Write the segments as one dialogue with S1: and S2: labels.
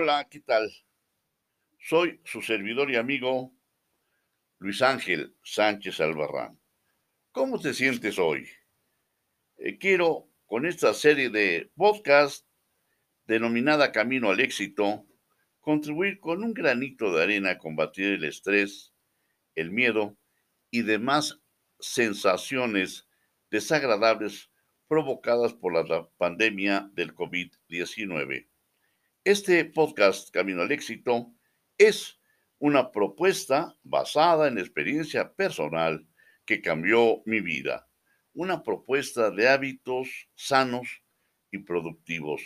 S1: Hola, ¿qué tal? Soy su servidor y amigo Luis Ángel Sánchez Albarrán. ¿Cómo te sientes hoy? Eh, quiero, con esta serie de podcast denominada Camino al Éxito, contribuir con un granito de arena a combatir el estrés, el miedo y demás sensaciones desagradables provocadas por la pandemia del COVID-19. Este podcast Camino al Éxito es una propuesta basada en experiencia personal que cambió mi vida. Una propuesta de hábitos sanos y productivos.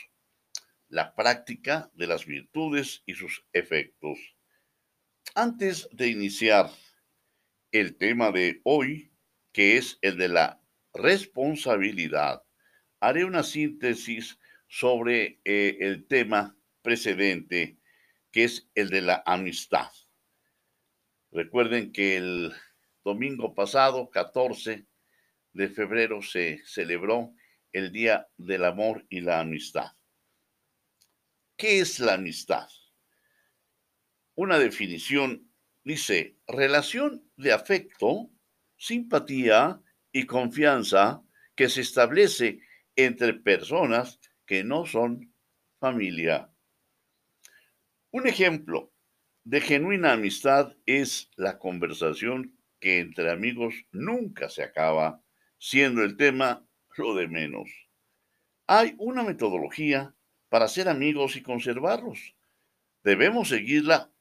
S1: La práctica de las virtudes y sus efectos. Antes de iniciar el tema de hoy, que es el de la responsabilidad, haré una síntesis sobre eh, el tema precedente, que es el de la amistad. Recuerden que el domingo pasado, 14 de febrero, se celebró el Día del Amor y la Amistad. ¿Qué es la amistad? Una definición dice, relación de afecto, simpatía y confianza que se establece entre personas que no son familia. Un ejemplo de genuina amistad es la conversación que entre amigos nunca se acaba, siendo el tema lo de menos. Hay una metodología para ser amigos y conservarlos. Debemos seguirla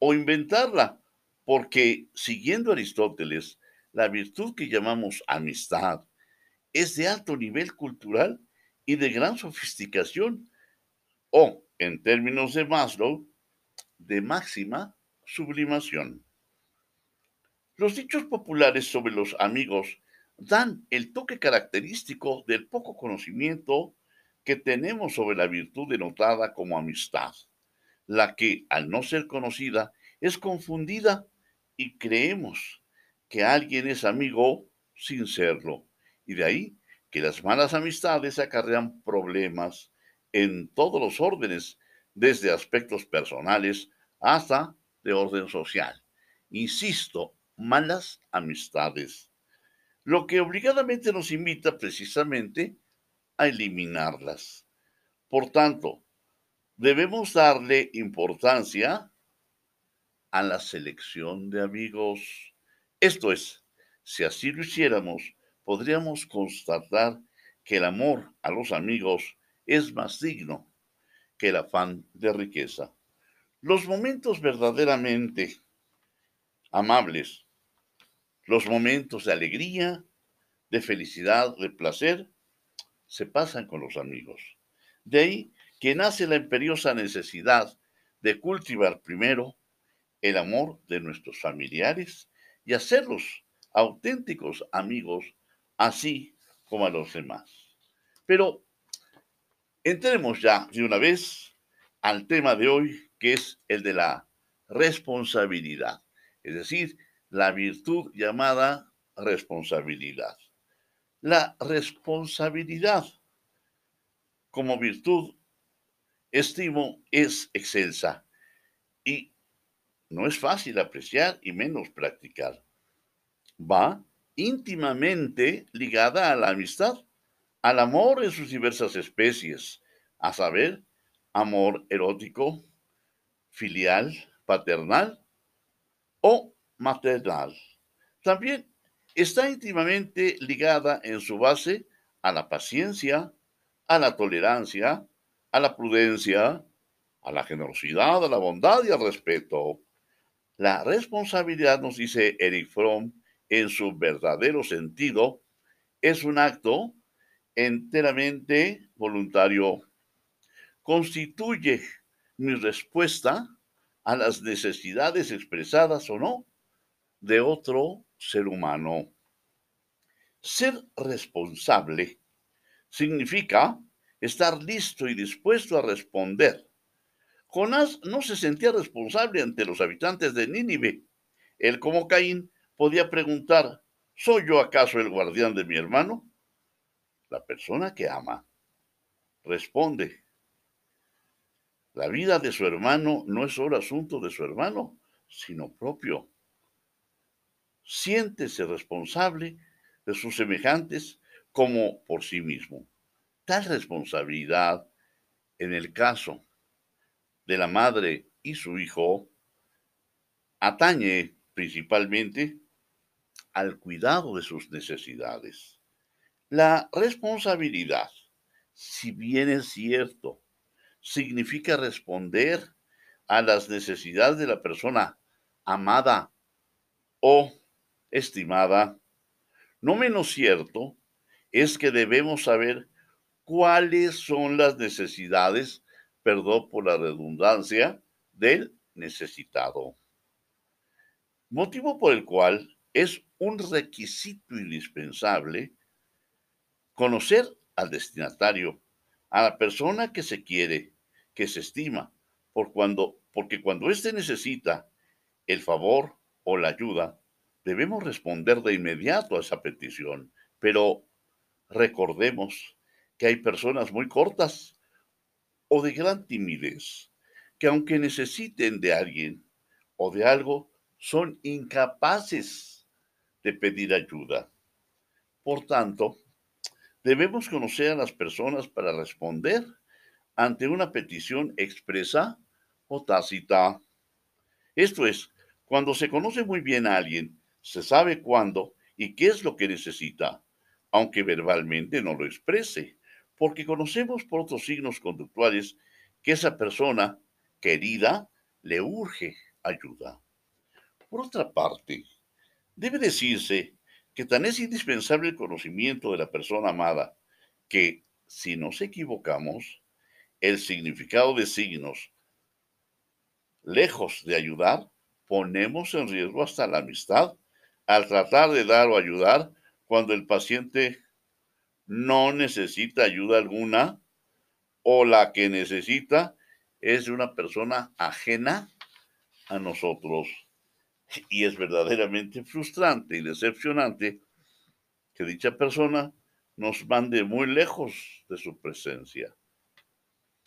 S1: o inventarla, porque siguiendo Aristóteles, la virtud que llamamos amistad es de alto nivel cultural y de gran sofisticación, o, en términos de Maslow, de máxima sublimación. Los dichos populares sobre los amigos dan el toque característico del poco conocimiento que tenemos sobre la virtud denotada como amistad, la que, al no ser conocida, es confundida y creemos que alguien es amigo sin serlo. Y de ahí que las malas amistades acarrean problemas en todos los órdenes desde aspectos personales hasta de orden social. Insisto, malas amistades. Lo que obligadamente nos invita precisamente a eliminarlas. Por tanto, debemos darle importancia a la selección de amigos. Esto es, si así lo hiciéramos, podríamos constatar que el amor a los amigos es más digno que el afán de riqueza. Los momentos verdaderamente amables, los momentos de alegría, de felicidad, de placer, se pasan con los amigos. De ahí que nace la imperiosa necesidad de cultivar primero el amor de nuestros familiares y hacerlos auténticos amigos, así como a los demás. Pero Entremos ya de una vez al tema de hoy, que es el de la responsabilidad, es decir, la virtud llamada responsabilidad. La responsabilidad como virtud, estimo, es excelsa y no es fácil apreciar y menos practicar. Va íntimamente ligada a la amistad al amor en sus diversas especies, a saber, amor erótico, filial, paternal o maternal. También está íntimamente ligada en su base a la paciencia, a la tolerancia, a la prudencia, a la generosidad, a la bondad y al respeto. La responsabilidad, nos dice Eric Fromm, en su verdadero sentido, es un acto enteramente voluntario. Constituye mi respuesta a las necesidades expresadas o no de otro ser humano. Ser responsable significa estar listo y dispuesto a responder. Jonás no se sentía responsable ante los habitantes de Nínive. Él como Caín podía preguntar, ¿soy yo acaso el guardián de mi hermano? La persona que ama responde. La vida de su hermano no es solo asunto de su hermano, sino propio. Siéntese responsable de sus semejantes como por sí mismo. Tal responsabilidad, en el caso de la madre y su hijo, atañe principalmente al cuidado de sus necesidades. La responsabilidad, si bien es cierto, significa responder a las necesidades de la persona amada o estimada, no menos cierto es que debemos saber cuáles son las necesidades, perdón por la redundancia, del necesitado. Motivo por el cual es un requisito indispensable conocer al destinatario, a la persona que se quiere, que se estima, porque cuando éste necesita el favor o la ayuda, debemos responder de inmediato a esa petición. Pero recordemos que hay personas muy cortas o de gran timidez, que aunque necesiten de alguien o de algo, son incapaces de pedir ayuda. Por tanto, debemos conocer a las personas para responder ante una petición expresa o tácita. Esto es, cuando se conoce muy bien a alguien, se sabe cuándo y qué es lo que necesita, aunque verbalmente no lo exprese, porque conocemos por otros signos conductuales que esa persona querida le urge ayuda. Por otra parte, debe decirse que tan es indispensable el conocimiento de la persona amada que, si nos equivocamos, el significado de signos, lejos de ayudar, ponemos en riesgo hasta la amistad al tratar de dar o ayudar cuando el paciente no necesita ayuda alguna o la que necesita es de una persona ajena a nosotros. Y es verdaderamente frustrante y decepcionante que dicha persona nos mande muy lejos de su presencia.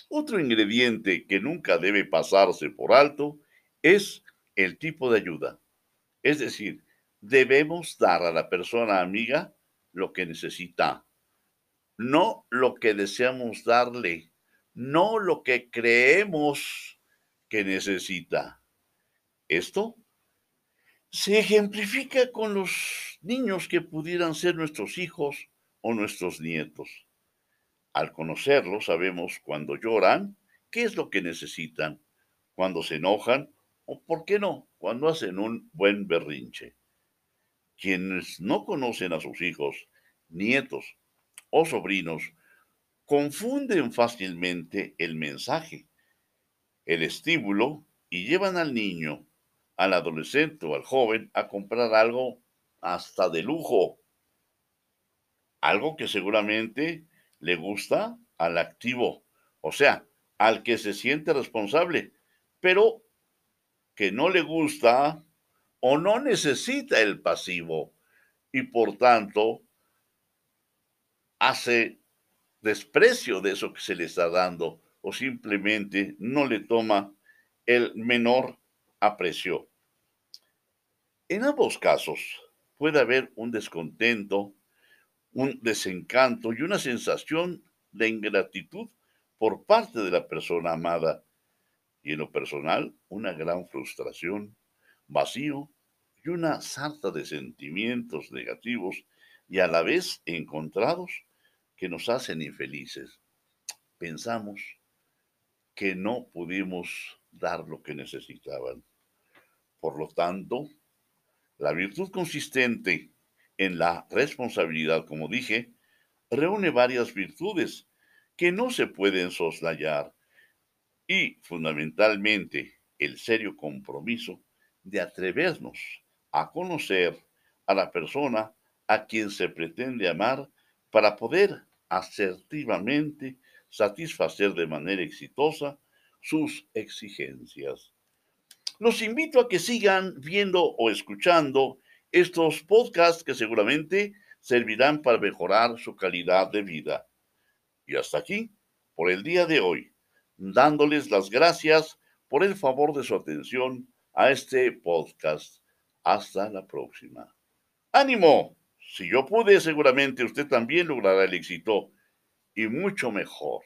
S1: Otro ingrediente que nunca debe pasarse por alto es el tipo de ayuda. Es decir, debemos dar a la persona amiga lo que necesita, no lo que deseamos darle, no lo que creemos que necesita. Esto se ejemplifica con los niños que pudieran ser nuestros hijos o nuestros nietos. Al conocerlos sabemos cuando lloran, qué es lo que necesitan, cuando se enojan o, por qué no, cuando hacen un buen berrinche. Quienes no conocen a sus hijos, nietos o sobrinos, confunden fácilmente el mensaje, el estímulo y llevan al niño, al adolescente o al joven a comprar algo hasta de lujo, algo que seguramente le gusta al activo, o sea, al que se siente responsable, pero que no le gusta o no necesita el pasivo y por tanto hace desprecio de eso que se le está dando o simplemente no le toma el menor aprecio. En ambos casos puede haber un descontento un desencanto y una sensación de ingratitud por parte de la persona amada y en lo personal una gran frustración, vacío y una sarta de sentimientos negativos y a la vez encontrados que nos hacen infelices. Pensamos que no pudimos dar lo que necesitaban. Por lo tanto, la virtud consistente en la responsabilidad, como dije, reúne varias virtudes que no se pueden soslayar y fundamentalmente el serio compromiso de atrevernos a conocer a la persona a quien se pretende amar para poder asertivamente satisfacer de manera exitosa sus exigencias. Los invito a que sigan viendo o escuchando estos podcasts que seguramente servirán para mejorar su calidad de vida. Y hasta aquí por el día de hoy. dándoles las gracias por el favor de su atención a este podcast. Hasta la próxima. ¡Ánimo! Si yo pude, seguramente usted también logrará el éxito y mucho mejor.